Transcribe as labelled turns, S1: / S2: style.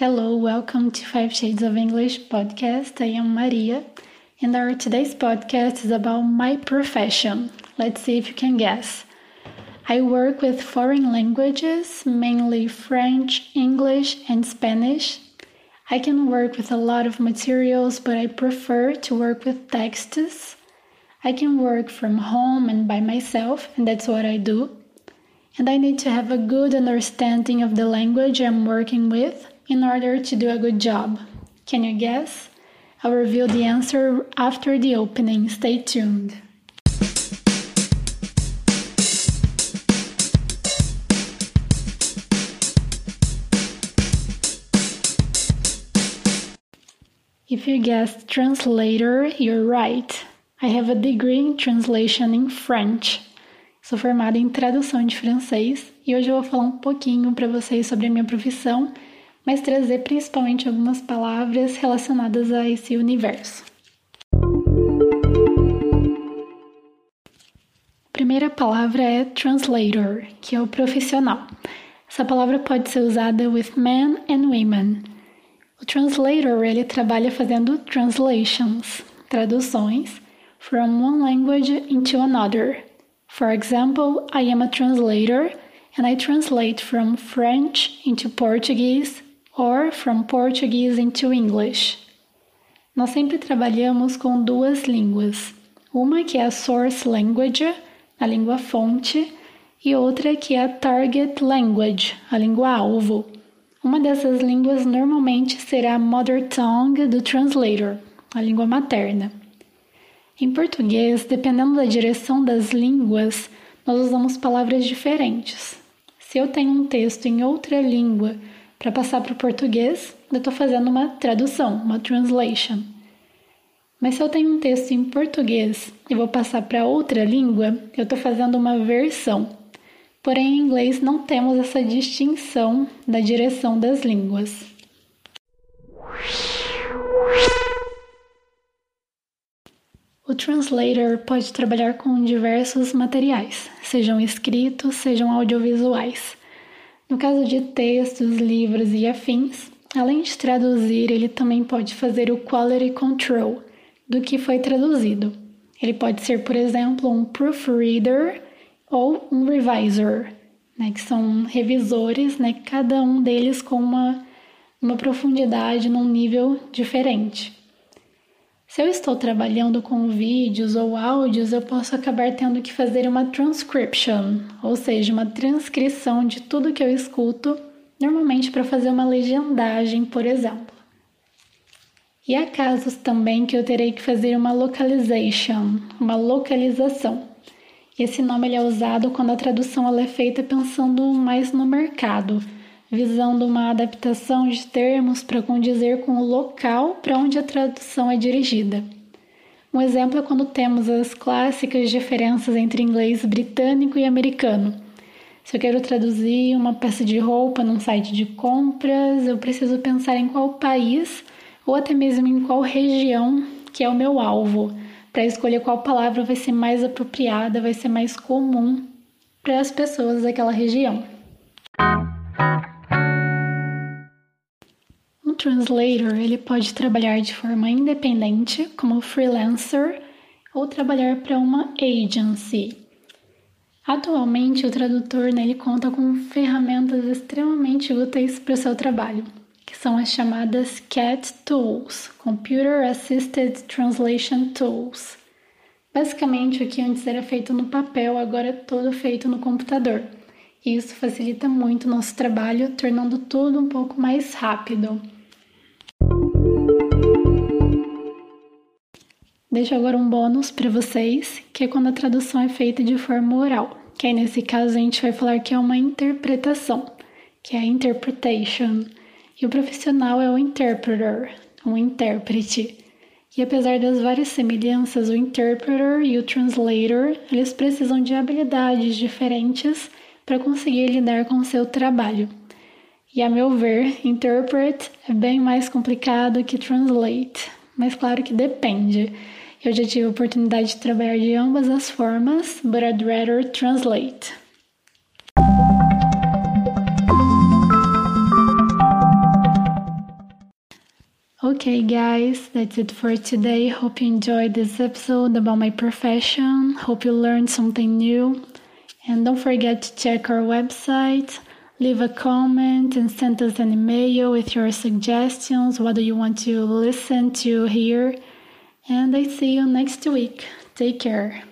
S1: Hello, welcome to Five Shades of English podcast. I am Maria, and our today's podcast is about my profession. Let's see if you can guess. I work with foreign languages, mainly French, English, and Spanish. I can work with a lot of materials, but I prefer to work with texts. I can work from home and by myself, and that's what I do. And I need to have a good understanding of the language I'm working with in order to do a good job. Can you guess? I'll reveal the answer after the opening. Stay tuned. If you guessed translator, you're right. I have a degree in translation in French. Sou formada em tradução de francês e hoje eu vou falar um pouquinho para vocês sobre a minha profissão mas trazer principalmente algumas palavras relacionadas a esse universo. A primeira palavra é translator, que é o profissional. Essa palavra pode ser usada with men and women. O translator ele trabalha fazendo translations, traduções from one language into another. For example, I am a translator and I translate from French into Portuguese or from Portuguese into English. Nós sempre trabalhamos com duas línguas, uma que é a source language, a língua fonte, e outra que é a target language, a língua alvo. Uma dessas línguas normalmente será a mother tongue do translator, a língua materna. Em português, dependendo da direção das línguas, nós usamos palavras diferentes. Se eu tenho um texto em outra língua para passar para o português, eu estou fazendo uma tradução, uma translation. Mas se eu tenho um texto em português e vou passar para outra língua, eu estou fazendo uma versão. Porém, em inglês não temos essa distinção da direção das línguas. O translator pode trabalhar com diversos materiais, sejam escritos, sejam audiovisuais. No caso de textos, livros e afins, além de traduzir, ele também pode fazer o quality control do que foi traduzido. Ele pode ser, por exemplo, um proofreader ou um revisor, né, que são revisores, né, cada um deles com uma, uma profundidade num nível diferente. Se eu estou trabalhando com vídeos ou áudios, eu posso acabar tendo que fazer uma transcription, ou seja, uma transcrição de tudo que eu escuto, normalmente para fazer uma legendagem, por exemplo. E há casos também que eu terei que fazer uma localization, uma localização. Esse nome ele é usado quando a tradução ela é feita pensando mais no mercado visando uma adaptação de termos para condizer com o local para onde a tradução é dirigida. Um exemplo é quando temos as clássicas diferenças entre inglês britânico e americano. Se eu quero traduzir uma peça de roupa num site de compras, eu preciso pensar em qual país ou até mesmo em qual região que é o meu alvo, para escolher qual palavra vai ser mais apropriada, vai ser mais comum para as pessoas daquela região. Translator ele pode trabalhar de forma independente, como freelancer, ou trabalhar para uma agency. Atualmente, o tradutor né, ele conta com ferramentas extremamente úteis para o seu trabalho, que são as chamadas CAT Tools, Computer Assisted Translation Tools. Basicamente, o que antes era feito no papel, agora é todo feito no computador. E isso facilita muito o nosso trabalho, tornando tudo um pouco mais rápido. Deixo agora um bônus para vocês, que é quando a tradução é feita de forma oral, que aí nesse caso a gente vai falar que é uma interpretação, que é a interpretation, e o profissional é o interpreter, um intérprete. E apesar das várias semelhanças, o interpreter e o translator, eles precisam de habilidades diferentes para conseguir lidar com o seu trabalho. E a meu ver, interpret é bem mais complicado que translate, mas claro que depende. Eu já tive a oportunidade de trabalhar de ambas as formas, but I'd rather translate. Okay, guys, that's it for today. Hope you enjoyed this episode about my profession. Hope you learned something new. And don't forget to check our website, leave a comment, and send us an email with your suggestions. What do you want to listen to here? And I see you next week. Take care.